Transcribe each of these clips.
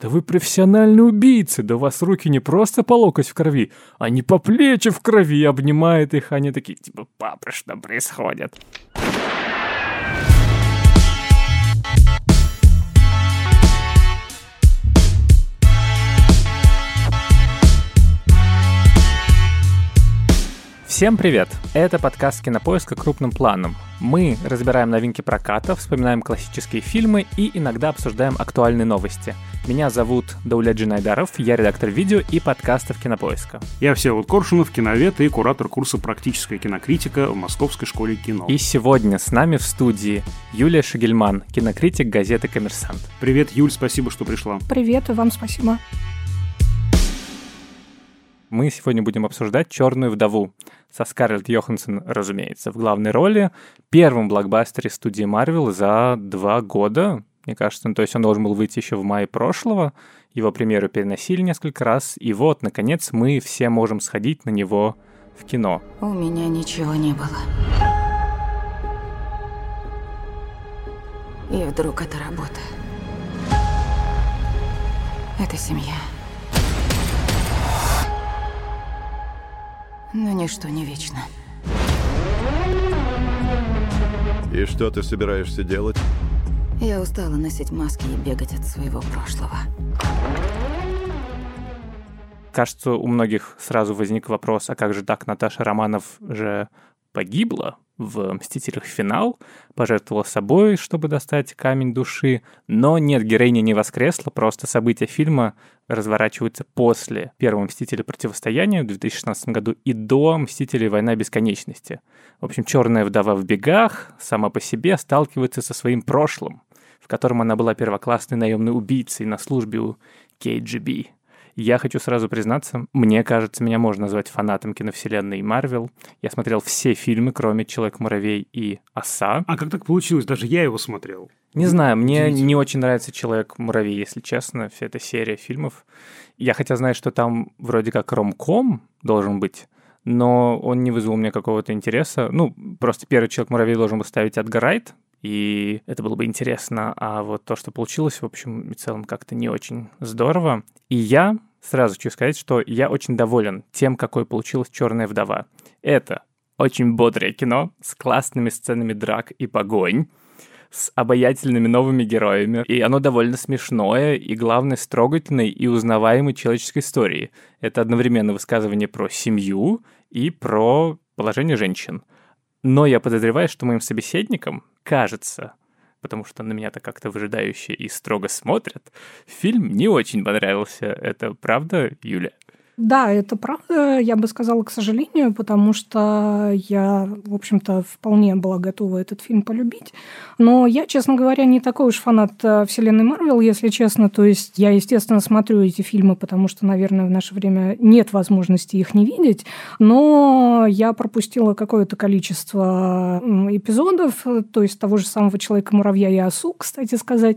Да вы профессиональные убийцы, да у вас руки не просто по локоть в крови, а не по плечи в крови, обнимает их, они такие, типа, папа, что происходит? Всем привет! Это подкаст «Кинопоиска крупным планом». Мы разбираем новинки проката, вспоминаем классические фильмы и иногда обсуждаем актуальные новости. Меня зовут Дауля Джинайдаров, я редактор видео и подкастов «Кинопоиска». Я Всеволод Коршунов, киновед и куратор курса «Практическая кинокритика» в Московской школе кино. И сегодня с нами в студии Юлия Шагельман, кинокритик газеты «Коммерсант». Привет, Юль, спасибо, что пришла. Привет, и вам спасибо. Мы сегодня будем обсуждать «Черную вдову» со Скарлетт Йоханссон, разумеется, в главной роли, первом блокбастере студии Marvel за два года, мне кажется. Ну, то есть он должен был выйти еще в мае прошлого, его премьеру переносили несколько раз, и вот, наконец, мы все можем сходить на него в кино. У меня ничего не было. И вдруг это работа. Это семья. Но ничто не вечно. И что ты собираешься делать? Я устала носить маски и бегать от своего прошлого. Кажется, у многих сразу возник вопрос, а как же так Наташа Романов же погибла в «Мстителях. Финал», пожертвовала собой, чтобы достать камень души, но нет, героиня не воскресла, просто события фильма разворачиваются после первого «Мстителя. Противостояния» в 2016 году и до «Мстителей. Война бесконечности». В общем, черная вдова в бегах сама по себе сталкивается со своим прошлым, в котором она была первоклассной наемной убийцей на службе у KGB. Я хочу сразу признаться, мне кажется, меня можно назвать фанатом киновселенной Марвел. Я смотрел все фильмы, кроме «Человек-муравей» и «Оса». А как так получилось? Даже я его смотрел. Не знаю, мне не очень нравится «Человек-муравей», если честно, вся эта серия фильмов. Я хотя знаю, что там вроде как ромком должен быть, но он не вызвал у меня какого-то интереса. Ну, просто первый «Человек-муравей» должен был ставить Райт, и это было бы интересно. А вот то, что получилось, в общем и целом, как-то не очень здорово. И я Сразу хочу сказать, что я очень доволен тем, какой получилась «Черная вдова». Это очень бодрое кино с классными сценами драк и погонь, с обаятельными новыми героями, и оно довольно смешное, и, главное, с трогательной и узнаваемой человеческой историей. Это одновременно высказывание про семью и про положение женщин. Но я подозреваю, что моим собеседникам кажется, потому что на меня-то как-то выжидающе и строго смотрят. Фильм не очень понравился. Это правда, Юля? Да, это правда, я бы сказала, к сожалению, потому что я, в общем-то, вполне была готова этот фильм полюбить. Но я, честно говоря, не такой уж фанат э, вселенной Марвел, если честно. То есть я, естественно, смотрю эти фильмы, потому что, наверное, в наше время нет возможности их не видеть. Но я пропустила какое-то количество эпизодов, то есть того же самого Человека-муравья и Осу, кстати сказать,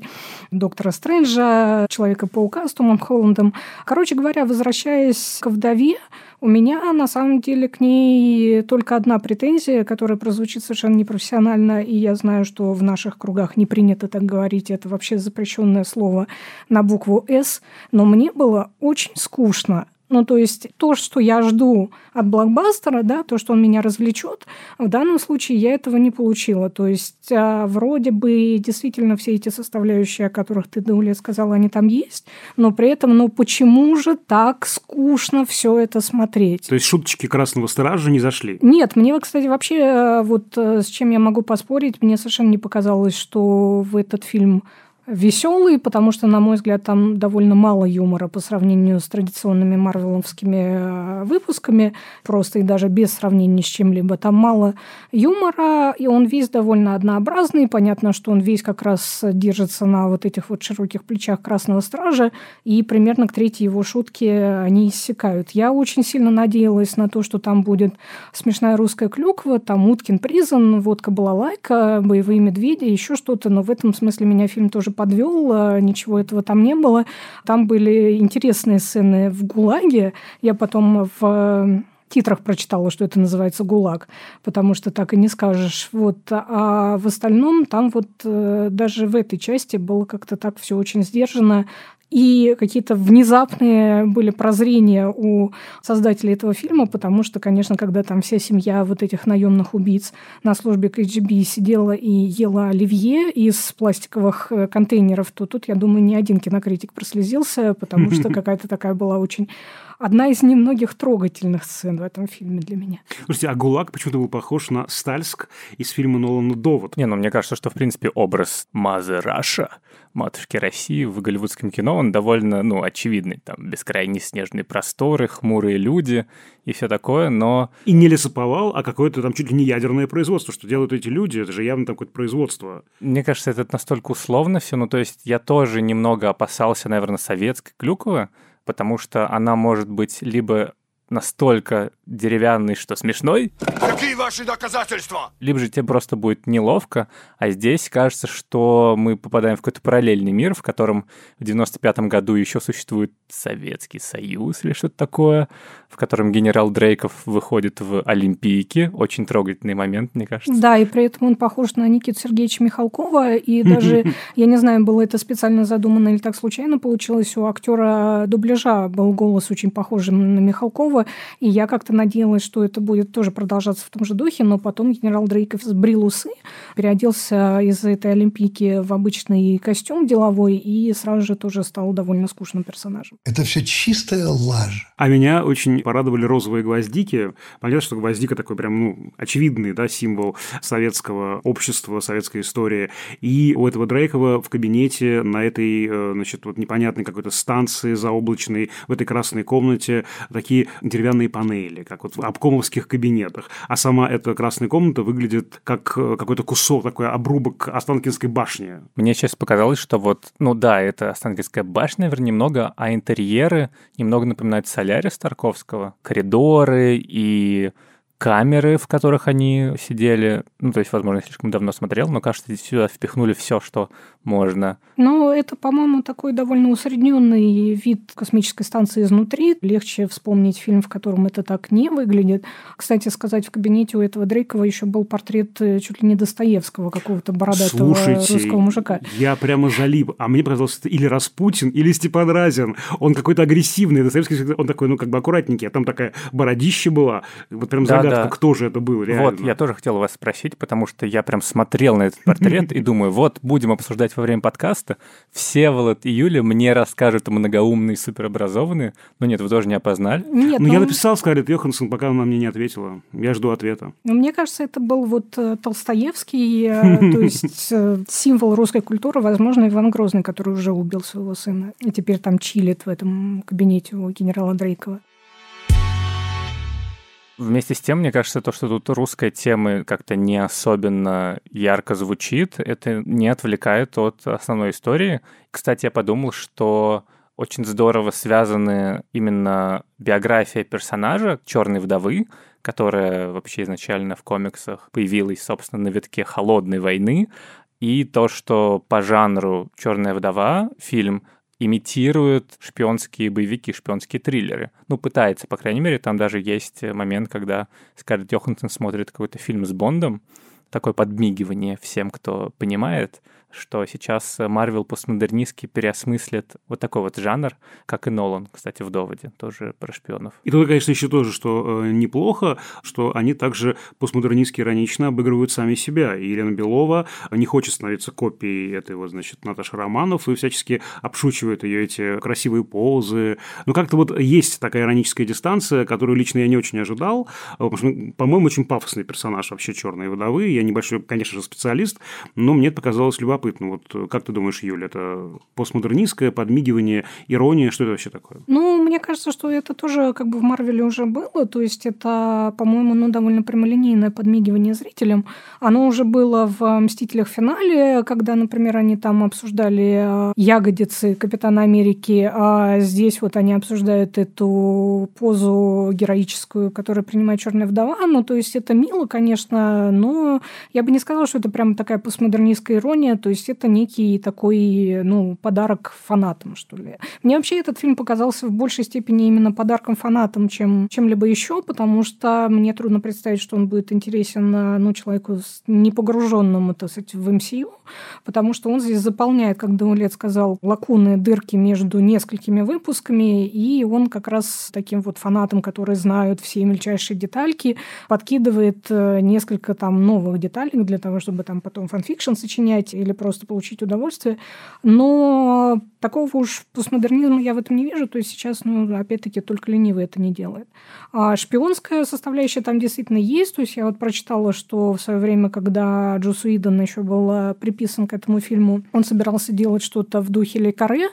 Доктора Стрэнджа, Человека-паука с Томом Холландом. Короче говоря, возвращаясь к вдове, у меня на самом деле к ней только одна претензия, которая прозвучит совершенно непрофессионально, и я знаю, что в наших кругах не принято так говорить, это вообще запрещенное слово на букву «С», но мне было очень скучно ну, то есть то, что я жду от блокбастера, да, то, что он меня развлечет, в данном случае я этого не получила. То есть а, вроде бы действительно все эти составляющие, о которых ты, Дуля, сказала, они там есть, но при этом, ну, почему же так скучно все это смотреть? То есть шуточки Красного Стража не зашли? Нет, мне, кстати, вообще, э, вот э, с чем я могу поспорить, мне совершенно не показалось, что в этот фильм веселый, потому что, на мой взгляд, там довольно мало юмора по сравнению с традиционными марвеловскими э, выпусками, просто и даже без сравнения с чем-либо. Там мало юмора, и он весь довольно однообразный. Понятно, что он весь как раз держится на вот этих вот широких плечах Красного Стража, и примерно к третьей его шутке они иссякают. Я очень сильно надеялась на то, что там будет смешная русская клюква, там Уткин призан, водка была лайка, боевые медведи, еще что-то, но в этом смысле меня фильм тоже подвел, а, ничего этого там не было. Там были интересные сцены в ГУЛАГе. Я потом в э, титрах прочитала, что это называется ГУЛАГ, потому что так и не скажешь. Вот. А в остальном там вот э, даже в этой части было как-то так все очень сдержано. И какие-то внезапные были прозрения у создателей этого фильма, потому что, конечно, когда там вся семья вот этих наемных убийц на службе КГБ сидела и ела оливье из пластиковых э, контейнеров, то тут, я думаю, ни один кинокритик прослезился, потому что какая-то такая была очень одна из немногих трогательных сцен в этом фильме для меня. Слушайте, а ГУЛАГ почему-то был похож на Стальск из фильма Нолана «Довод». Не, ну мне кажется, что, в принципе, образ Мазы Раша, матушки России в голливудском кино, он довольно, ну, очевидный. Там бескрайние снежные просторы, хмурые люди и все такое, но... И не лесоповал, а какое-то там чуть ли не ядерное производство. Что делают эти люди? Это же явно там какое-то производство. Мне кажется, это настолько условно все. Ну, то есть я тоже немного опасался, наверное, советской Клюкова, потому что она может быть либо настолько деревянный, что смешной. Какие ваши доказательства? Либо же тебе просто будет неловко, а здесь кажется, что мы попадаем в какой-то параллельный мир, в котором в 95-м году еще существует Советский Союз или что-то такое, в котором генерал Дрейков выходит в Олимпийке. Очень трогательный момент, мне кажется. Да, и при этом он похож на Никиту Сергеевича Михалкова, и даже, я не знаю, было это специально задумано или так случайно получилось, у актера дубляжа был голос очень похожий на Михалкова, и я как-то надеялась, что это будет тоже продолжаться в том же духе, но потом генерал Дрейков сбрил усы, переоделся из этой Олимпийки в обычный костюм деловой и сразу же тоже стал довольно скучным персонажем. Это все чистая лажа. А меня очень порадовали розовые гвоздики. Понятно, что гвоздика такой прям, ну, очевидный, да, символ советского общества, советской истории. И у этого Дрейкова в кабинете на этой, э, значит, вот непонятной какой-то станции заоблачной, в этой красной комнате такие деревянные панели, как вот в обкомовских кабинетах. А сама эта красная комната выглядит как э, какой-то кусок, такой обрубок Останкинской башни. Мне сейчас показалось, что вот, ну да, это Останкинская башня, наверное, немного, а интерьеры немного напоминают Солярис Тарковского. Коридоры и камеры, в которых они сидели. Ну, то есть, возможно, я слишком давно смотрел, но, кажется, сюда впихнули все, что можно. Ну, это, по-моему, такой довольно усредненный вид космической станции изнутри. Легче вспомнить фильм, в котором это так не выглядит. Кстати сказать, в кабинете у этого Дрейкова еще был портрет э, чуть ли не Достоевского, какого-то бородатого Слушайте, русского мужика. Я прямо залип. А мне показалось, это или Распутин, или Степан Разин. Он какой-то агрессивный. Достоевский, он такой, ну, как бы аккуратненький. А там такая бородища была. Вот прям Да, загадка, да. кто же это был, реально. Вот, я тоже хотел вас спросить, потому что я прям смотрел на этот портрет и думаю, вот, будем обсуждать во время подкаста. Всеволод и Юля мне расскажут многоумные, суперобразованные. Но нет, вы тоже не опознали. Нет, Ну, я ну, написал Скарлетт Йоханссон, пока она мне не ответила. Я жду ответа. ну, мне кажется, это был вот э, Толстоевский, э, то есть э, символ русской культуры, возможно, Иван Грозный, который уже убил своего сына. И теперь там чилит в этом кабинете у генерала Дрейкова. Вместе с тем, мне кажется, то, что тут русская тема как-то не особенно ярко звучит, это не отвлекает от основной истории. Кстати, я подумал, что очень здорово связаны именно биография персонажа Черной вдовы, которая вообще изначально в комиксах появилась, собственно, на витке холодной войны, и то, что по жанру Черная вдова фильм имитирует шпионские боевики, шпионские триллеры. Ну, пытается, по крайней мере. Там даже есть момент, когда Скарлетт Йоханссон смотрит какой-то фильм с Бондом, такое подмигивание всем, кто понимает, что сейчас Марвел постмодернистски переосмыслит вот такой вот жанр, как и Нолан, кстати, в «Доводе», тоже про шпионов. И тут, конечно, еще тоже, что э, неплохо, что они также постмодернистски иронично обыгрывают сами себя. И Елена Белова не хочет становиться копией этой вот, значит, Наташи Романов и всячески обшучивает ее эти красивые позы. Ну, как-то вот есть такая ироническая дистанция, которую лично я не очень ожидал. Э, Потому что, по-моему, очень пафосный персонаж вообще черной вдовы. Я небольшой, конечно же, специалист, но мне это показалось любопытно. Вот э, как ты думаешь, Юля, это постмодернистское подмигивание, ирония, что это вообще такое? Ну, мне кажется, что это тоже как бы в Марвеле уже было. То есть это, по-моему, ну, довольно прямолинейное подмигивание зрителям. Оно уже было в «Мстителях. Финале», когда, например, они там обсуждали э, ягодицы Капитана Америки, а здесь вот они обсуждают эту позу героическую, которую принимает Черная вдова. Ну, то есть это мило, конечно, но я бы не сказала, что это прям такая постмодернистская ирония. То есть это некий такой, ну, подарок фанатам, что ли. Мне вообще этот фильм показался в большей степени именно подарком фанатам, чем чем-либо еще, потому что мне трудно представить, что он будет интересен, ну, человеку не погруженному, так сказать, в MCU, потому что он здесь заполняет, как Даулет сказал, лакуны, дырки между несколькими выпусками, и он как раз таким вот фанатам, которые знают все мельчайшие детальки, подкидывает э, несколько там новых деталей для того, чтобы там потом fan fiction сочинять или просто получить удовольствие. Но такого уж постмодернизма я в этом не вижу. То есть сейчас, ну, опять-таки, только ленивый это не делает. А шпионская составляющая там действительно есть. То есть я вот прочитала, что в свое время, когда Джосс Уидон еще был э, приписан к этому фильму, он собирался делать что-то в духе Ле Каре,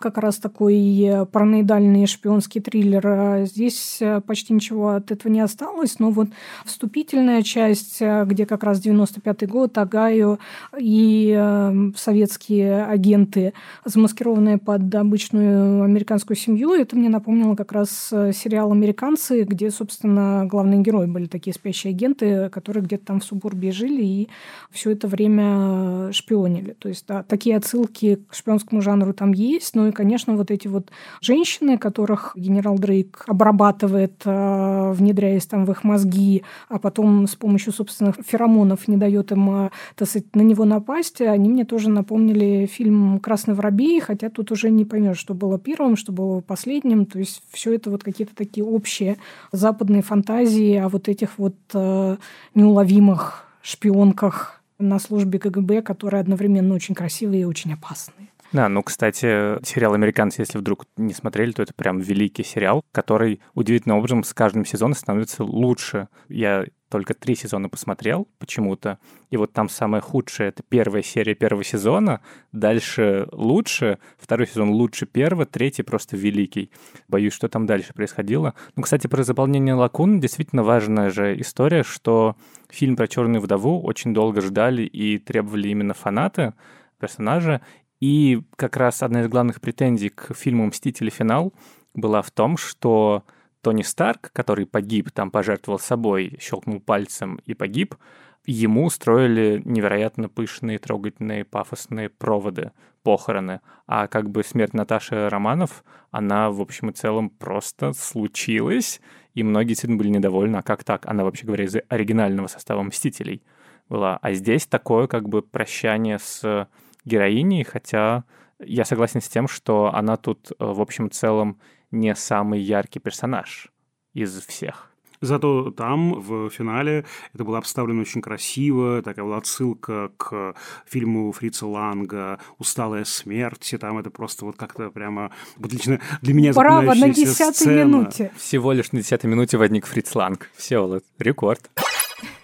как раз такой э, параноидальный шпионский триллер. А здесь э, почти ничего от этого не осталось, но вот вступительная часть, э, где как раз 95-й год, Агаю и советские агенты, замаскированные под обычную американскую семью, это мне напомнило как раз сериал «Американцы», где, собственно, главные герои были такие спящие агенты, которые где-то там в субурбе жили и все это время шпионили. То есть да, такие отсылки к шпионскому жанру там есть, но и, конечно, вот эти вот женщины, которых генерал Дрейк обрабатывает, э, внедряясь там в их мозги, а потом с помощью собственных феромонов не дает им, э, так сказать, на него напасть, они мне тоже напомнили фильм «Красный воробей», хотя тут уже не поймешь, что было первым, что было последним. То есть все это вот какие-то такие общие западные фантазии о вот этих вот э, неуловимых шпионках на службе КГБ, которые одновременно очень красивые и очень опасные. Да, ну, кстати, сериал «Американцы», если вдруг не смотрели, то это прям великий сериал, который удивительным образом с каждым сезоном становится лучше. Я только три сезона посмотрел почему-то, и вот там самое худшее — это первая серия первого сезона, дальше лучше, второй сезон лучше первого, третий просто великий. Боюсь, что там дальше происходило. Ну, кстати, про заполнение лакун действительно важная же история, что фильм про черную вдову очень долго ждали и требовали именно фанаты персонажа, и как раз одна из главных претензий к фильму «Мстители. Финал» была в том, что Тони Старк, который погиб, там пожертвовал собой, щелкнул пальцем и погиб, ему устроили невероятно пышные, трогательные, пафосные проводы, похороны. А как бы смерть Наташи Романов, она в общем и целом просто случилась, и многие действительно были недовольны, а как так? Она, вообще говоря, из оригинального состава «Мстителей» была. А здесь такое как бы прощание с героиней, хотя я согласен с тем, что она тут, э, в общем целом, не самый яркий персонаж из всех. Зато там, в финале, это было обставлено очень красиво, такая была отсылка к фильму Фрица Ланга «Усталая смерть», и там это просто вот как-то прямо вот лично для меня Браво, на десятой минуте. Всего лишь на десятой минуте возник Фриц Ланг. Все, вот, рекорд.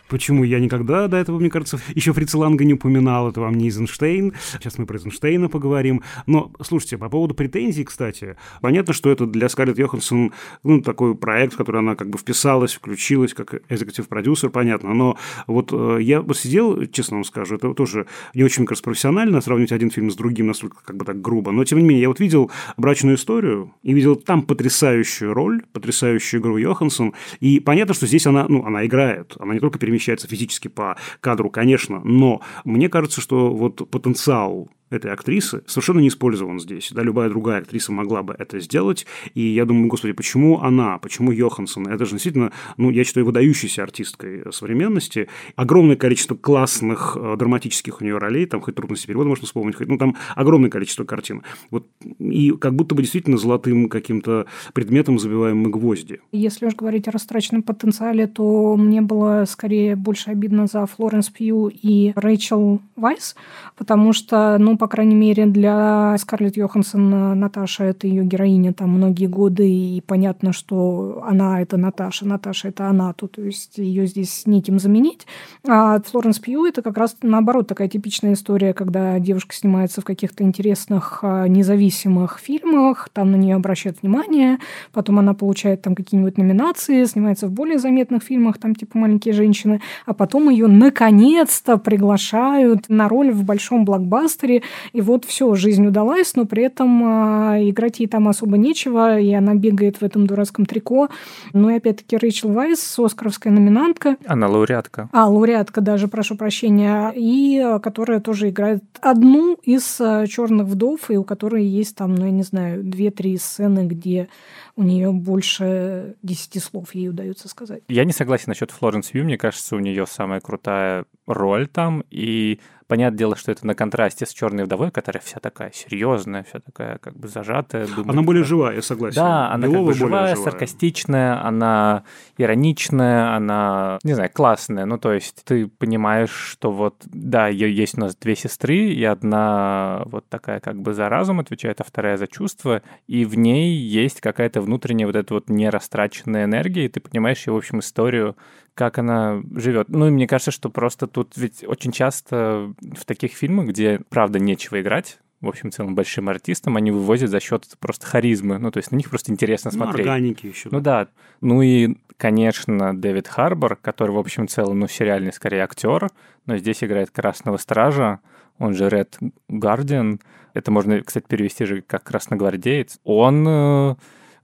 Почему я никогда до этого, мне кажется, еще Фрица Ланга не упоминал, это вам не Эйзенштейн. Сейчас мы про Эйзенштейна поговорим. Но, слушайте, по поводу претензий, кстати, понятно, что это для Скарлетт Йоханссон ну, такой проект, в который она как бы вписалась, включилась как экзекутив продюсер, понятно. Но вот э, я вот сидел, честно вам скажу, это тоже не очень, мне кажется, профессионально сравнивать один фильм с другим настолько как бы так грубо. Но, тем не менее, я вот видел «Брачную историю» и видел там потрясающую роль, потрясающую игру Йоханссон. И понятно, что здесь она, ну, она играет. Она не только перемещается перемещается физически по кадру, конечно, но мне кажется, что вот потенциал этой актрисы совершенно не использован здесь. Да, любая другая актриса могла бы это сделать. И я думаю, господи, почему она, почему Йоханссон? Это же действительно, ну, я считаю, выдающейся артисткой современности. Огромное количество классных э, драматических у нее ролей, там хоть трудности перевода можно вспомнить, хоть, ну, там огромное количество картин. Вот, и как будто бы действительно золотым каким-то предметом забиваем мы гвозди. Если уж говорить о растраченном потенциале, то мне было скорее больше обидно за Флоренс Пью и Рэйчел Вайс, потому что, ну, по крайней мере, для Скарлетт Йоханссон Наташа – это ее героиня там многие годы, и понятно, что она – это Наташа, Наташа – это она, то, то есть ее здесь неким заменить. А Флоренс Пью – это как раз, наоборот, такая типичная история, когда девушка снимается в каких-то интересных а, независимых фильмах, там на нее обращают внимание, потом она получает там какие-нибудь номинации, снимается в более заметных фильмах, там типа «Маленькие женщины», а потом ее наконец-то приглашают на роль в большом блокбастере, и вот все, жизнь удалась, но при этом а, играть ей там особо нечего, и она бегает в этом дурацком трико. Ну и опять-таки Рэйчел Вайс, оскаровская номинантка. Она лауреатка. А, лауреатка даже, прошу прощения, и а, которая тоже играет одну из а, черных вдов, и у которой есть там, ну я не знаю, две-три сцены, где у нее больше десяти слов ей удается сказать. Я не согласен насчет Флоренс Ю. Мне кажется, у нее самая крутая роль там. И Понятное дело, что это на контрасте с черной вдовой, которая вся такая серьезная, вся такая как бы зажатая. Думает, она более живая, я согласен. Да, она Белова как бы живая, живая, саркастичная, она ироничная, она, не знаю, классная. Ну, то есть ты понимаешь, что вот, да, есть у нас две сестры, и одна вот такая как бы за разум отвечает, а вторая за чувства, и в ней есть какая-то внутренняя вот эта вот нерастраченная энергия, и ты понимаешь ее, в общем, историю, как она живет. Ну, и мне кажется, что просто тут ведь очень часто в таких фильмах, где, правда, нечего играть, в общем, целым большим артистам, они вывозят за счет просто харизмы. Ну, то есть на них просто интересно ну, смотреть. органики еще. Ну да. Ну и, конечно, Дэвид Харбор, который, в общем, целом, ну, сериальный скорее актер, но здесь играет Красного Стража, он же Ред Гардиан. Это можно, кстати, перевести же как красногвардеец. Он э,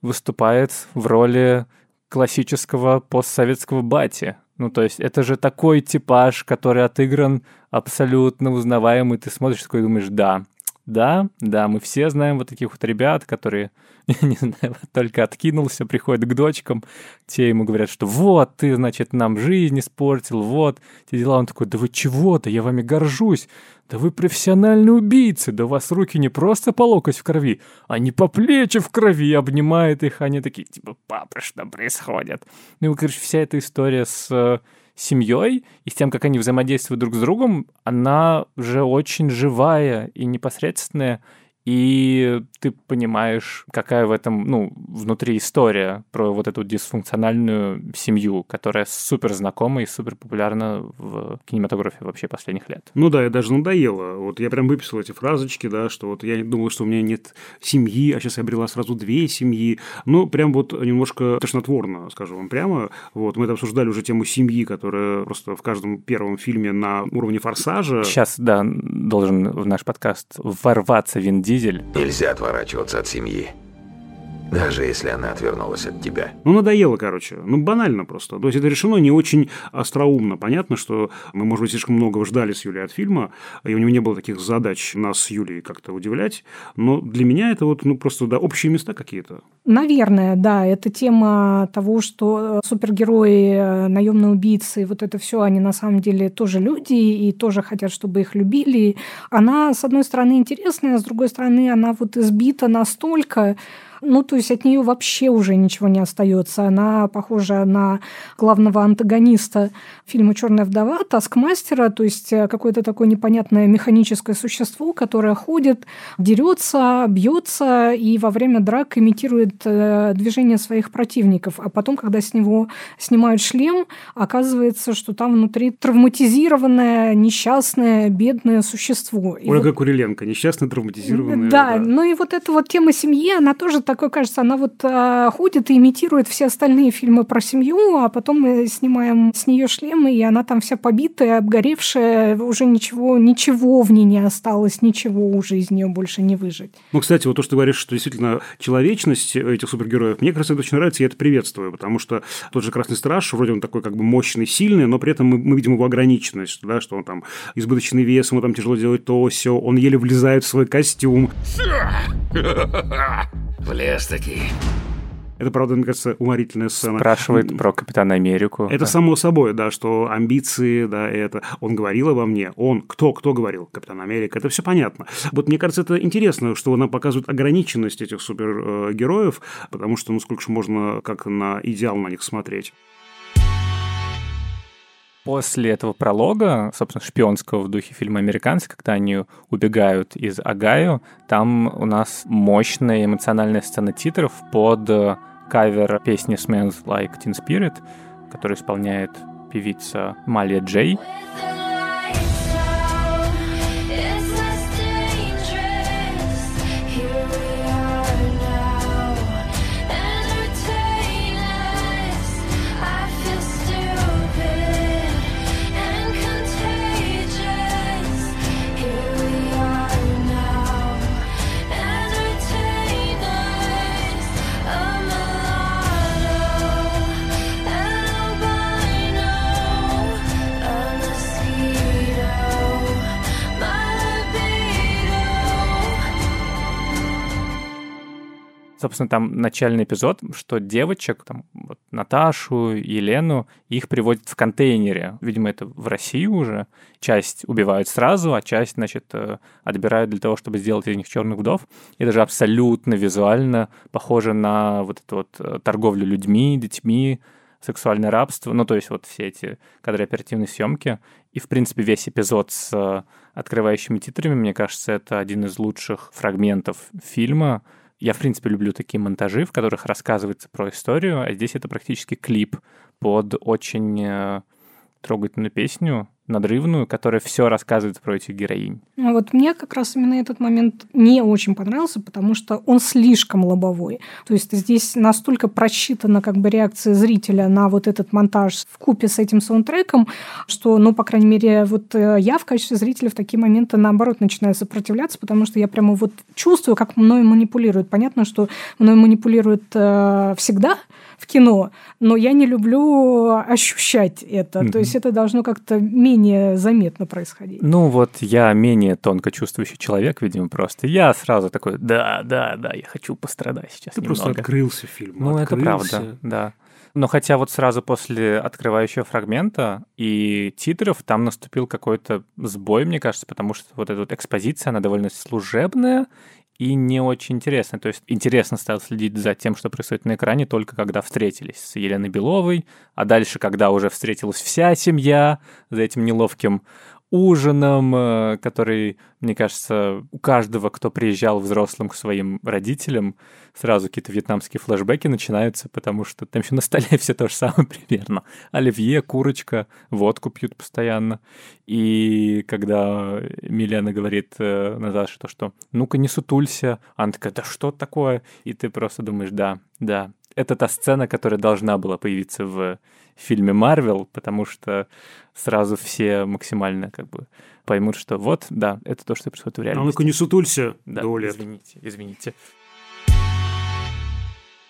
выступает в роли классического постсоветского бати. Ну, то есть это же такой типаж, который отыгран абсолютно узнаваемый. Ты смотришь такой и думаешь, да, да, да, мы все знаем вот таких вот ребят, которые, не знаю, только откинулся, приходят к дочкам, те ему говорят, что вот, ты, значит, нам жизнь испортил, вот, те дела. Он такой, да вы чего-то, я вами горжусь, да вы профессиональные убийцы, да у вас руки не просто по локоть в крови, а не по плечи в крови, обнимает их, они такие, типа, папа, что происходит? Ну и, короче, вся эта история с э, семьей и с тем, как они взаимодействуют друг с другом, она уже очень живая и непосредственная, и ты понимаешь, какая в этом, ну, внутри история про вот эту дисфункциональную семью, которая супер знакома и супер популярна в кинематографе вообще последних лет. Ну да, я даже надоело. Вот я прям выписал эти фразочки, да, что вот я думал, что у меня нет семьи, а сейчас я обрела сразу две семьи. Ну, прям вот немножко тошнотворно, скажу вам прямо. Вот мы это обсуждали уже тему семьи, которая просто в каждом первом фильме на уровне форсажа. Сейчас, да, должен в наш подкаст ворваться Вин Дизель. Нельзя отворачиваться от семьи даже если она отвернулась от тебя. Ну, надоело, короче. Ну, банально просто. То есть это решено не очень остроумно. Понятно, что мы, может быть, слишком многого ждали с Юлей от фильма, и у него не было таких задач нас с Юлей как-то удивлять. Но для меня это вот, ну, просто, да, общие места какие-то. Наверное, да. Это тема того, что супергерои, э, наемные убийцы, вот это все, они на самом деле тоже люди и тоже хотят, чтобы их любили. Она, с одной стороны, интересная, а с другой стороны, она вот избита настолько, ну, то есть от нее вообще уже ничего не остается. Она похожа на главного антагониста фильма Черная вдова, таскмастера, то есть э, какое-то такое непонятное механическое существо, которое ходит, дерется, бьется и во время драк имитирует э, движение своих противников. А потом, когда с него снимают шлем, оказывается, что там внутри травматизированное, несчастное, бедное существо. Ольга вот... Куриленко, несчастное, травматизированное. Да, да, ну и вот эта вот тема семьи, она тоже такое кажется, она вот э, ходит и имитирует все остальные фильмы про семью, а потом мы снимаем с нее шлемы, и она там вся побитая, обгоревшая, уже ничего, ничего в ней не осталось, ничего уже из нее больше не выжить. Ну, кстати, вот то, что ты говоришь, что действительно человечность этих супергероев, мне кажется, это очень нравится, и я это приветствую, потому что тот же Красный Страж, вроде он такой как бы мощный, сильный, но при этом мы, мы видим его ограниченность, да, что он там избыточный вес, ему там тяжело делать то, все, он еле влезает в свой костюм. Влез таки. Это, правда, мне кажется, уморительная сцена. Спрашивает про Капитана Америку. Это да. само собой, да, что амбиции, да, это... Он говорил обо мне, он, кто, кто говорил? Капитан Америка, это все понятно. Вот мне кажется, это интересно, что нам показывает ограниченность этих супергероев, потому что, ну, сколько же можно как на идеал на них смотреть. После этого пролога, собственно, шпионского в духе фильма «Американцы», когда они убегают из Агаю, там у нас мощная эмоциональная сцена титров под э, кавер песни «Smells Like Teen Spirit», которую исполняет певица Малия Джей. Собственно, там начальный эпизод, что девочек, там, вот, Наташу, Елену, их приводят в контейнере. Видимо, это в России уже. Часть убивают сразу, а часть, значит, э, отбирают для того, чтобы сделать из них черных вдов. И даже абсолютно визуально похоже на вот эту вот э, торговлю людьми, детьми, сексуальное рабство, ну, то есть вот все эти кадры оперативной съемки. И, в принципе, весь эпизод с э, открывающими титрами, мне кажется, это один из лучших фрагментов фильма. Я, в принципе, люблю такие монтажи, в которых рассказывается про историю, а здесь это практически клип под очень э, трогательную песню, надрывную, которая все рассказывает про этих героинь. Ну вот мне как раз именно этот момент не очень понравился, потому что он слишком лобовой. То есть здесь настолько просчитана как бы реакция зрителя на вот этот монтаж в купе с этим саундтреком, что, ну, по крайней мере, вот э, я в качестве зрителя в такие моменты, наоборот, начинаю сопротивляться, потому что я прямо вот чувствую, как мною манипулируют. Понятно, что мною манипулируют э, всегда, в кино, но я не люблю ощущать это. Mm-hmm. То есть это должно как-то менее заметно происходить. Ну вот я менее тонко чувствующий человек, видимо, просто. Я сразу такой, да, да, да, я хочу пострадать сейчас Ты немного. просто открылся фильм. Ну открылся. это правда, да. Но хотя вот сразу после открывающего фрагмента и титров там наступил какой-то сбой, мне кажется, потому что вот эта вот экспозиция, она довольно служебная, и не очень интересно. То есть интересно стало следить за тем, что происходит на экране, только когда встретились с Еленой Беловой, а дальше, когда уже встретилась вся семья за этим неловким ужином, э, который, мне кажется, у каждого, кто приезжал взрослым к своим родителям, сразу какие-то вьетнамские флешбеки начинаются, потому что там еще на столе все то же самое примерно. Оливье, курочка, водку пьют постоянно. И когда Милена говорит э, Наташе то, что «ну-ка не сутулься», она такая «да что такое?» И ты просто думаешь «да, да, это та сцена, которая должна была появиться в фильме Марвел, потому что сразу все максимально как бы поймут, что вот, да, это то, что происходит в реальности. А ну-ка не сутулься, да, Доля. извините, извините.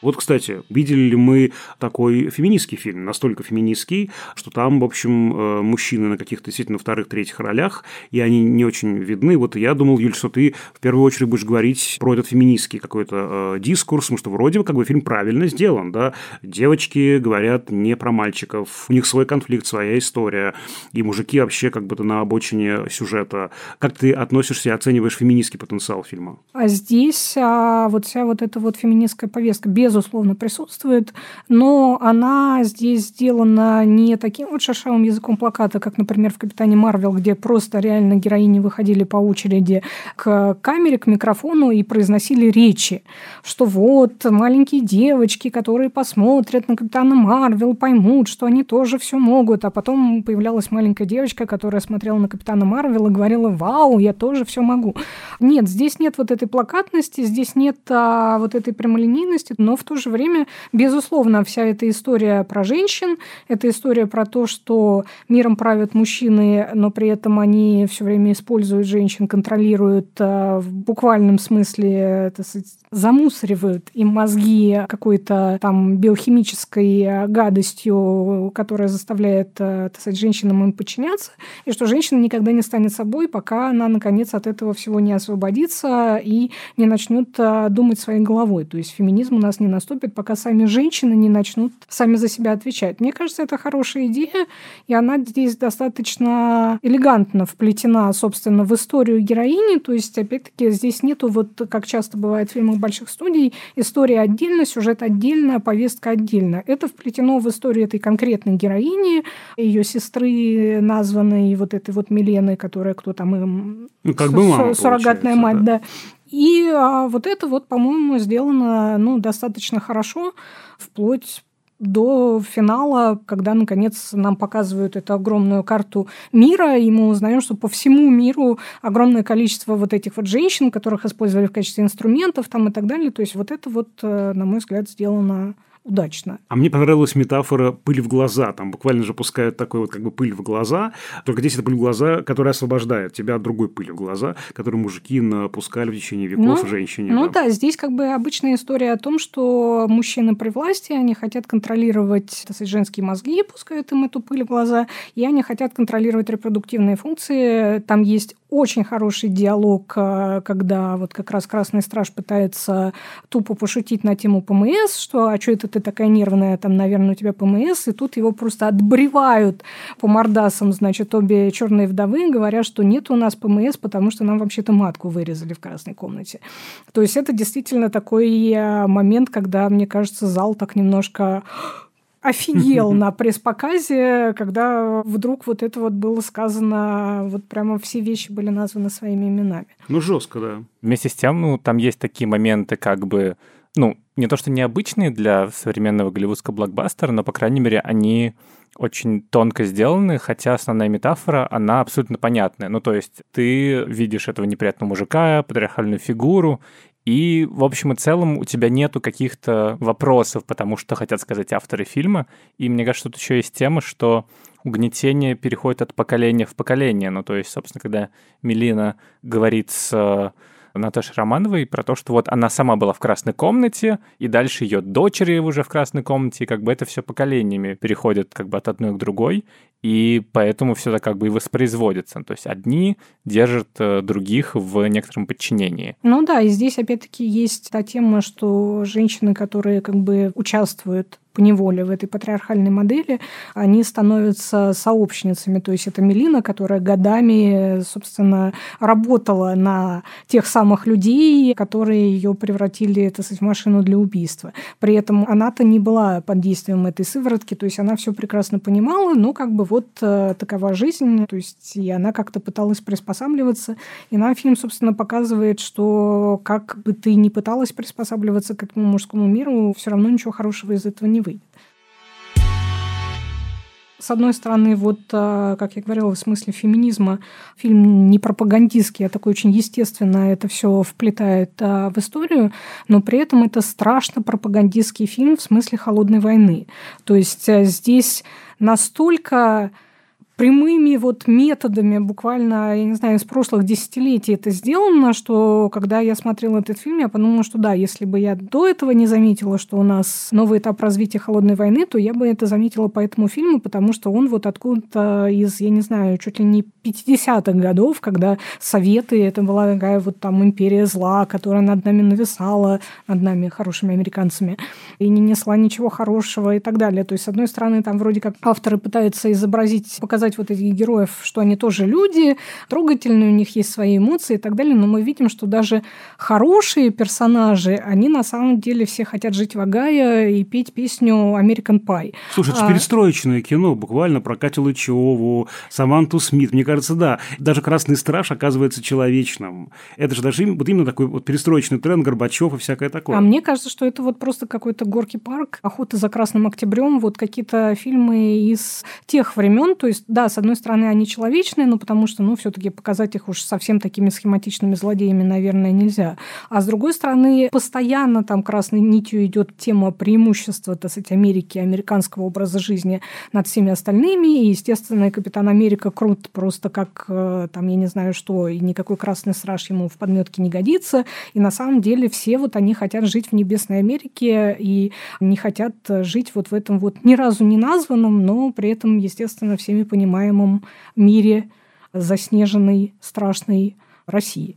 Вот, кстати, видели ли мы такой феминистский фильм, настолько феминистский, что там, в общем, э, мужчины на каких-то действительно вторых-третьих ролях, и они не очень видны. Вот я думал, Юль, что ты в первую очередь будешь говорить про этот феминистский какой-то э, дискурс, потому что вроде бы как бы фильм правильно сделан, да. Девочки говорят не про мальчиков, у них свой конфликт, своя история, и мужики вообще как бы на обочине сюжета. Как ты относишься и оцениваешь феминистский потенциал фильма? А здесь а, вот вся вот эта вот феминистская повестка без безусловно, присутствует, но она здесь сделана не таким вот шершавым языком плаката, как, например, в «Капитане Марвел», где просто реально героини выходили по очереди к камере, к микрофону и произносили речи, что вот маленькие девочки, которые посмотрят на «Капитана Марвел», поймут, что они тоже все могут, а потом появлялась маленькая девочка, которая смотрела на «Капитана Марвел» и говорила «Вау, я тоже все могу». Нет, здесь нет вот этой плакатности, здесь нет а, вот этой прямолинейности, но в то же время, безусловно, вся эта история про женщин, это история про то, что миром правят мужчины, но при этом они все время используют женщин, контролируют э, в буквальном смысле, сказать, замусоривают им мозги какой-то там биохимической гадостью, которая заставляет, э, так сказать, женщинам им подчиняться, и что женщина никогда не станет собой, пока она, наконец, от этого всего не освободится и не начнет э, думать своей головой. То есть феминизм у нас не наступит, пока сами женщины не начнут сами за себя отвечать. Мне кажется, это хорошая идея, и она здесь достаточно элегантно вплетена, собственно, в историю героини. То есть, опять-таки, здесь нету, вот как часто бывает в фильмах больших студий, история отдельно, сюжет отдельно, повестка отдельно. Это вплетено в историю этой конкретной героини, ее сестры, названной вот этой вот Миленой, которая кто там им... Ну, как бы мама, Суррогатная мать, да. да. И а, вот это вот, по-моему, сделано ну, достаточно хорошо, вплоть до финала, когда, наконец, нам показывают эту огромную карту мира, и мы узнаем, что по всему миру огромное количество вот этих вот женщин, которых использовали в качестве инструментов там и так далее. То есть вот это вот, э, на мой взгляд, сделано удачно. А мне понравилась метафора «пыль в глаза». Там буквально же пускают такой вот как бы пыль в глаза, только здесь это пыль в глаза, которая освобождает тебя от другой пыли в глаза, которую мужики напускали в течение веков ну, женщине. Ну да. да, здесь как бы обычная история о том, что мужчины при власти, они хотят контролировать сказать, женские мозги, пускают им эту пыль в глаза, и они хотят контролировать репродуктивные функции. Там есть очень хороший диалог, э, когда вот как раз Красный Страж пытается тупо пошутить на тему ПМС, что «а что это ты такая нервная, там, наверное, у тебя ПМС», и тут его просто отбревают по мордасам, значит, обе черные вдовы, говоря, что нет у нас ПМС, потому что нам вообще-то матку вырезали в красной комнате. То есть это действительно такой э, момент, когда, мне кажется, зал так немножко офигел на пресс-показе, когда вдруг вот это вот было сказано, вот прямо все вещи были названы своими именами. Ну, жестко, да. Вместе с тем, ну, там есть такие моменты, как бы, ну, не то что необычные для современного голливудского блокбастера, но, по крайней мере, они очень тонко сделаны, хотя основная метафора, она абсолютно понятная. Ну, то есть ты видишь этого неприятного мужика, патриархальную фигуру, и, в общем и целом, у тебя нету каких-то вопросов, потому что хотят сказать авторы фильма. И мне кажется, тут еще есть тема, что угнетение переходит от поколения в поколение. Ну, то есть, собственно, когда Мелина говорит с Наташи Романовой про то, что вот она сама была в красной комнате, и дальше ее дочери уже в красной комнате, и как бы это все поколениями переходит как бы от одной к другой, и поэтому все так как бы и воспроизводится. То есть одни держат э, других в некотором подчинении. Ну да, и здесь опять-таки есть та тема, что женщины, которые как бы участвуют по неволе в этой патриархальной модели, они становятся сообщницами. То есть это Мелина, которая годами, собственно, работала на тех самых людей, которые ее превратили, это сказать, в машину для убийства. При этом она-то не была под действием этой сыворотки, то есть она все прекрасно понимала, но как бы вот э, такова жизнь, то есть и она как-то пыталась приспосабливаться. И нам фильм, собственно, показывает, что как бы ты ни пыталась приспосабливаться к этому мужскому миру, все равно ничего хорошего из этого не выйдет. С одной стороны, вот, э, как я говорила, в смысле феминизма, фильм не пропагандистский, а такой очень естественно это все вплетает э, в историю, но при этом это страшно пропагандистский фильм в смысле холодной войны. То есть э, здесь настолько прямыми вот методами буквально, я не знаю, из прошлых десятилетий это сделано, что когда я смотрела этот фильм, я подумала, что да, если бы я до этого не заметила, что у нас новый этап развития холодной войны, то я бы это заметила по этому фильму, потому что он вот откуда-то из, я не знаю, чуть ли не 50-х годов, когда Советы, это была такая вот там империя зла, которая над нами нависала, над нами, хорошими американцами, и не несла ничего хорошего и так далее. То есть, с одной стороны, там вроде как авторы пытаются изобразить, показать показать вот этих героев, что они тоже люди, трогательные, у них есть свои эмоции и так далее, но мы видим, что даже хорошие персонажи, они на самом деле все хотят жить в Огайо и петь песню American Pie. Слушай, это а... перестроечное кино, буквально про Катю Лычеву, Саманту Смит. Мне кажется, да, даже «Красный страж» оказывается человечным. Это же даже вот именно такой вот перестроечный тренд Горбачев и всякое такое. А мне кажется, что это вот просто какой-то горки парк, охота за Красным Октябрем, вот какие-то фильмы из тех времен, то есть, да, с одной стороны, они человечные, но потому что, ну, все-таки показать их уж совсем такими схематичными злодеями, наверное, нельзя. А с другой стороны, постоянно там красной нитью идет тема преимущества, так сказать, Америки, американского образа жизни над всеми остальными. И, естественно, Капитан Америка крут просто как, э, там, я не знаю что, и никакой красный страж ему в подметке не годится. И на самом деле все вот они хотят жить в Небесной Америке и не хотят жить вот в этом вот ни разу не названном, но при этом, естественно, всеми понимают понимаемом мире заснеженной страшной России,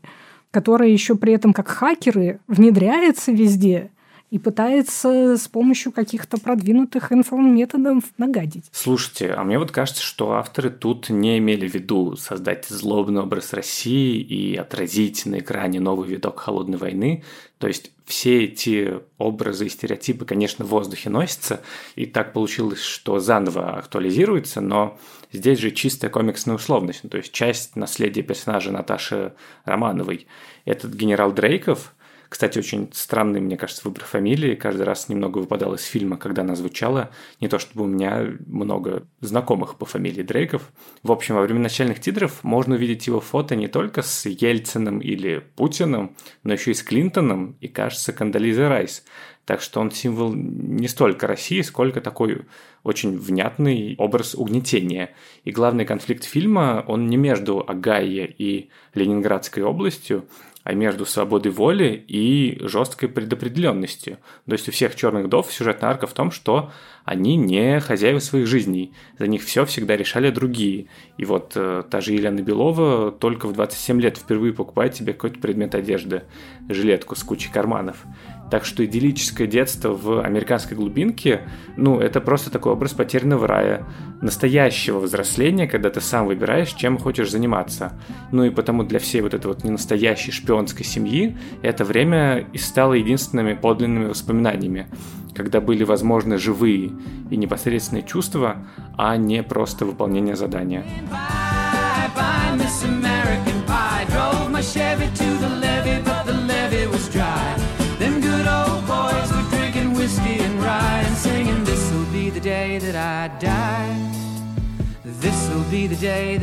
которая еще при этом как хакеры внедряется везде и пытается с помощью каких-то продвинутых информ-методов нагадить. Слушайте, а мне вот кажется, что авторы тут не имели в виду создать злобный образ России и отразить на экране новый виток холодной войны. То есть все эти образы и стереотипы, конечно, в воздухе носятся, и так получилось, что заново актуализируется, но здесь же чистая комиксная условность, ну, то есть часть наследия персонажа Наташи Романовой. Этот генерал Дрейков, кстати, очень странный, мне кажется, выбор фамилии. Каждый раз немного выпадал из фильма, когда она звучала. Не то чтобы у меня много знакомых по фамилии Дрейков. В общем, во время начальных титров можно увидеть его фото не только с Ельциным или Путиным, но еще и с Клинтоном и, кажется, Кандализой Райс. Так что он символ не столько России, сколько такой очень внятный образ угнетения. И главный конфликт фильма, он не между Агайе и Ленинградской областью, а между свободой воли и жесткой предопределенностью. То есть у всех черных дов сюжетная арка в том, что они не хозяева своих жизней, за них все всегда решали другие. И вот э, та же Елена Белова только в 27 лет впервые покупает себе какой-то предмет одежды, жилетку с кучей карманов. Так что идиллическое детство в американской глубинке, ну, это просто такой образ потерянного рая, настоящего взросления, когда ты сам выбираешь, чем хочешь заниматься. Ну и потому для всей вот этой вот ненастоящей шпионской семьи это время и стало единственными подлинными воспоминаниями, когда были возможны живые и непосредственные чувства, а не просто выполнение задания. Bye, bye,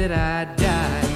that I die.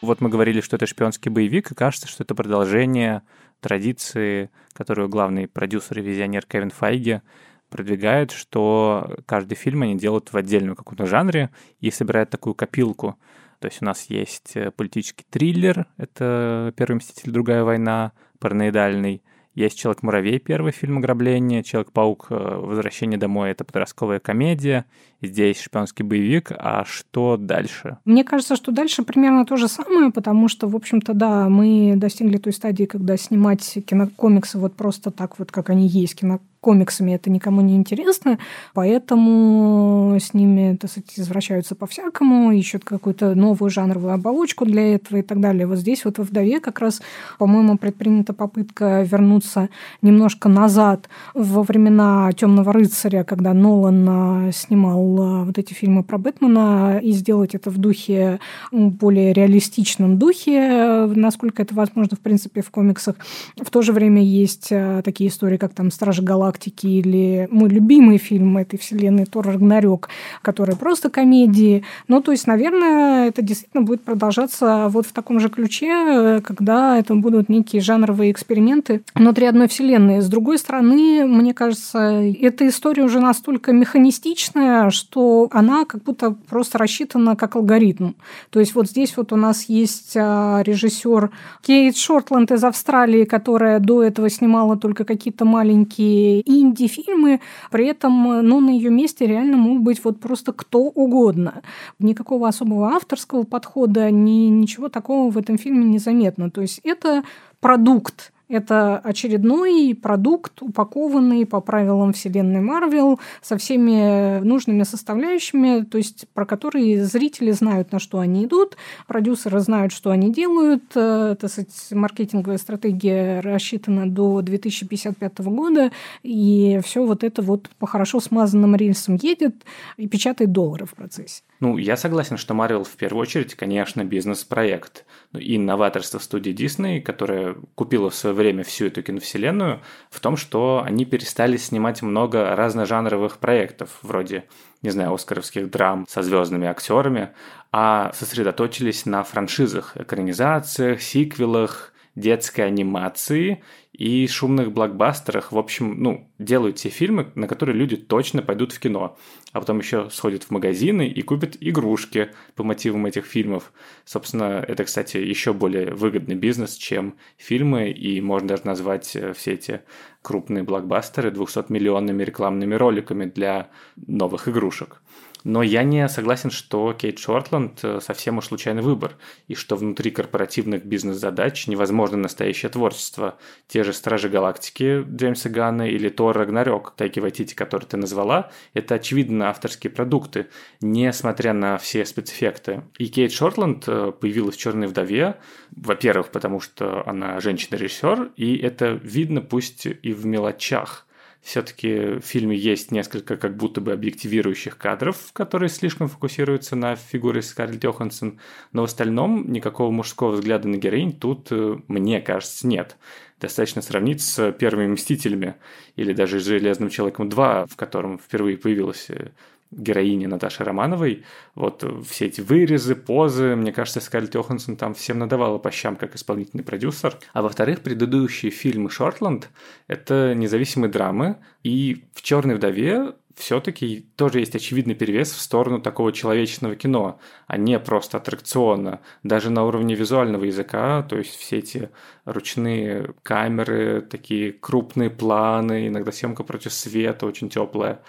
Вот мы говорили, что это шпионский боевик, и кажется, что это продолжение традиции, которую главный продюсер и визионер Кевин Файги продвигает, что каждый фильм они делают в отдельном каком-то жанре и собирают такую копилку. То есть у нас есть э, политический триллер, это «Первый мститель. Другая война», параноидальный. Есть «Человек-муравей», первый фильм ограбления, «Человек-паук. Э, Возвращение домой» — это подростковая комедия, здесь шпионский боевик. А что дальше? Мне кажется, что дальше примерно то же самое, потому что, в общем-то, да, мы достигли той стадии, когда снимать кинокомиксы вот просто так вот, как они есть, кино комиксами это никому не интересно, поэтому с ними, так сказать, извращаются по-всякому, ищут какую-то новую жанровую оболочку для этого и так далее. Вот здесь вот во «Вдове» как раз, по-моему, предпринята попытка вернуться немножко назад во времена «Темного рыцаря», когда Нолан а, снимал а, вот эти фильмы про Бэтмена, и сделать это в духе, более реалистичном духе, насколько это возможно, в принципе, в комиксах. В то же время есть а, такие истории, как там «Стражи Галактики», галактики или мой любимый фильм этой вселенной Тор Рагнарёк, который просто комедии. Ну, то есть, наверное, это действительно будет продолжаться вот в таком же ключе, когда это будут некие жанровые эксперименты внутри одной вселенной. С другой стороны, мне кажется, эта история уже настолько механистичная, что она как будто просто рассчитана как алгоритм. То есть вот здесь вот у нас есть а, режиссер Кейт Шортланд из Австралии, которая до этого снимала только какие-то маленькие инди-фильмы, при этом ну, на ее месте реально мог быть вот просто кто угодно. Никакого особого авторского подхода, ни, ничего такого в этом фильме не заметно. То есть это продукт, это очередной продукт, упакованный по правилам вселенной Марвел, со всеми нужными составляющими, то есть про которые зрители знают, на что они идут, продюсеры знают, что они делают. Э, так сказать, маркетинговая стратегия рассчитана до 2055 года, и все вот это вот по хорошо смазанным рельсам едет и печатает доллары в процессе. Ну, я согласен, что Marvel в первую очередь, конечно, бизнес-проект. И новаторство студии Disney, которая купила в свое время всю эту киновселенную, в том, что они перестали снимать много разножанровых проектов, вроде, не знаю, оскаровских драм со звездными актерами, а сосредоточились на франшизах, экранизациях, сиквелах, детской анимации и шумных блокбастерах. В общем, ну, делают те фильмы, на которые люди точно пойдут в кино. А потом еще сходят в магазины и купят игрушки по мотивам этих фильмов. Собственно, это, кстати, еще более выгодный бизнес, чем фильмы, и можно даже назвать э, все эти крупные блокбастеры 200-миллионными рекламными роликами для новых игрушек. Но я не согласен, что Кейт Шортланд э, совсем уж случайный выбор, и что внутри корпоративных бизнес-задач невозможно настоящее творчество. Те же «Стражи Галактики» Джеймса Ганна или «Тор Рагнарёк» Тайки Вайтити, который ты назвала, это очевидно авторские продукты, несмотря на все спецэффекты. И Кейт Шортланд э, появилась в «Черной вдове», во-первых, потому что она женщина-режиссер, и это видно пусть и в мелочах – все-таки в фильме есть несколько как будто бы объективирующих кадров, которые слишком фокусируются на фигуре Скарлетт Йоханссон, но в остальном никакого мужского взгляда на героинь тут, э, мне кажется, нет. Достаточно сравнить с первыми «Мстителями» или даже «Железным человеком 2», в котором впервые появилась э, героини Наташи Романовой, вот все эти вырезы, позы, мне кажется, Скарлетт Йоханссон там всем надавала по щам как исполнительный продюсер. А во-вторых, предыдущие фильмы Шортланд — это независимые драмы, и в «Черной вдове» все-таки тоже есть очевидный перевес в сторону такого человечного кино, а не просто аттракциона. Даже на уровне визуального языка, то есть все эти ручные камеры, такие крупные планы, иногда съемка против света очень теплая.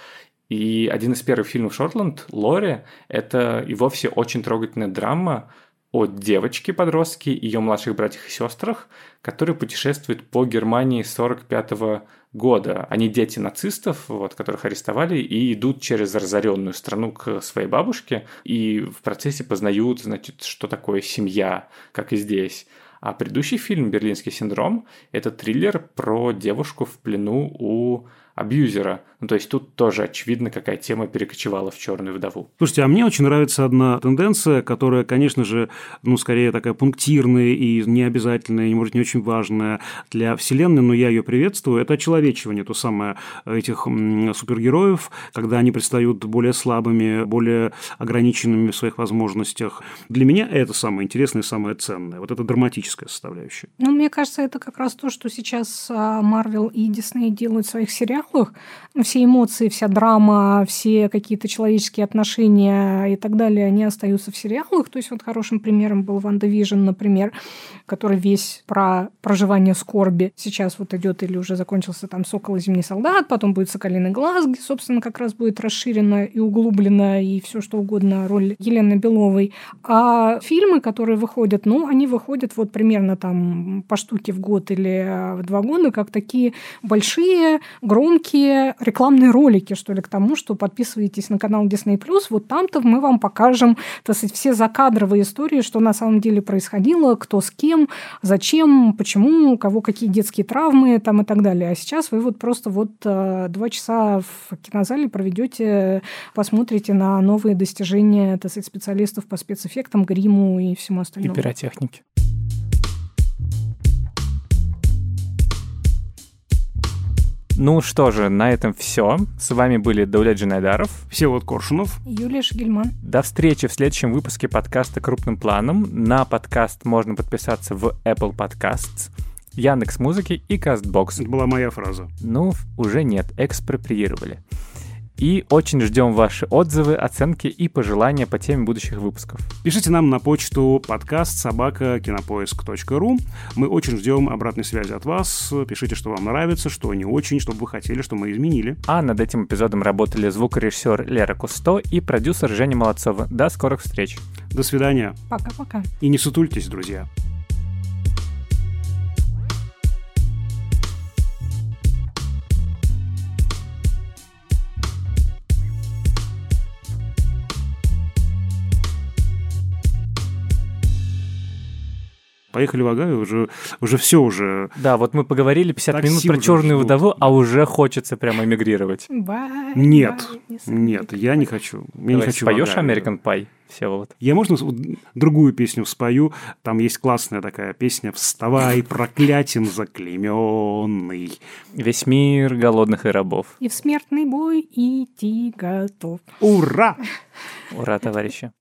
И один из первых фильмов Шортланд, Лори, это и вовсе очень трогательная драма о девочке-подростке, ее младших братьях и сестрах, которые путешествуют по Германии 45 -го года. Они дети нацистов, вот, которых арестовали, и идут через разоренную страну к своей бабушке, и в процессе познают, значит, что такое семья, как и здесь. А предыдущий фильм «Берлинский синдром» — это триллер про девушку в плену у абьюзера. Ну, то есть тут тоже очевидно, какая тема перекочевала в черную вдову. Слушайте, а мне очень нравится одна тенденция, которая, конечно же, ну, скорее такая пунктирная и необязательная, и, может, не очень важная для Вселенной, но я ее приветствую. Это очеловечивание, то самое этих супергероев, когда они предстают более слабыми, более ограниченными в своих возможностях. Для меня это самое интересное и самое ценное. Вот это драматическая составляющая. Ну, мне кажется, это как раз то, что сейчас Марвел и Дисней делают в своих сериалах, сериалах все эмоции, вся драма, все какие-то человеческие отношения и так далее, они остаются в сериалах. То есть вот хорошим примером был WandaVision, например, который весь про проживание скорби. Сейчас вот идет или уже закончился там «Сокол и зимний солдат», потом будет «Соколиный глаз», где, собственно, как раз будет расширена и углублена и все что угодно роль Елены Беловой. А фильмы, которые выходят, ну, они выходят вот примерно там по штуке в год или в два года, как такие большие, громкие громкие рекламные ролики, что ли, к тому, что подписывайтесь на канал Disney+, вот там-то мы вам покажем, так сказать, все закадровые истории, что на самом деле происходило, кто с кем, зачем, почему, у кого какие детские травмы там и так далее. А сейчас вы вот просто вот э, два часа в кинозале проведете, посмотрите на новые достижения, так сказать, специалистов по спецэффектам, гриму и всему остальному. И пиротехники. Ну что же, на этом все. С вами были Даулет Джинайдаров, Всеволод Коршунов, Юлия Шагельман. До встречи в следующем выпуске подкаста «Крупным планом». На подкаст можно подписаться в Apple Podcasts, Яндекс Музыки и Castbox. Это была моя фраза. Ну, уже нет, экспроприировали. И очень ждем ваши отзывы, оценки и пожелания по теме будущих выпусков. Пишите нам на почту подкаст собака кинопоиск.ру. Мы очень ждем обратной связи от вас. Пишите, что вам нравится, что не очень, что бы вы хотели, что мы изменили. А над этим эпизодом работали звукорежиссер Лера Кусто и продюсер Женя Молодцова. До скорых встреч. До свидания. Пока-пока. И не сутультесь, друзья. Поехали в Агаю, уже, уже все уже. Да, вот мы поговорили 50 минут про черную вдову, а уже хочется прямо эмигрировать. Bye, Нет, bye, нет, я не хочу. Я Давай, не хочу споешь. American Pie, Всеволод? Я можно вот другую песню спою? Там есть классная такая песня «Вставай, проклятием заклейменный». Весь мир голодных и рабов. И в смертный бой идти готов. Ура! Ура, товарищи.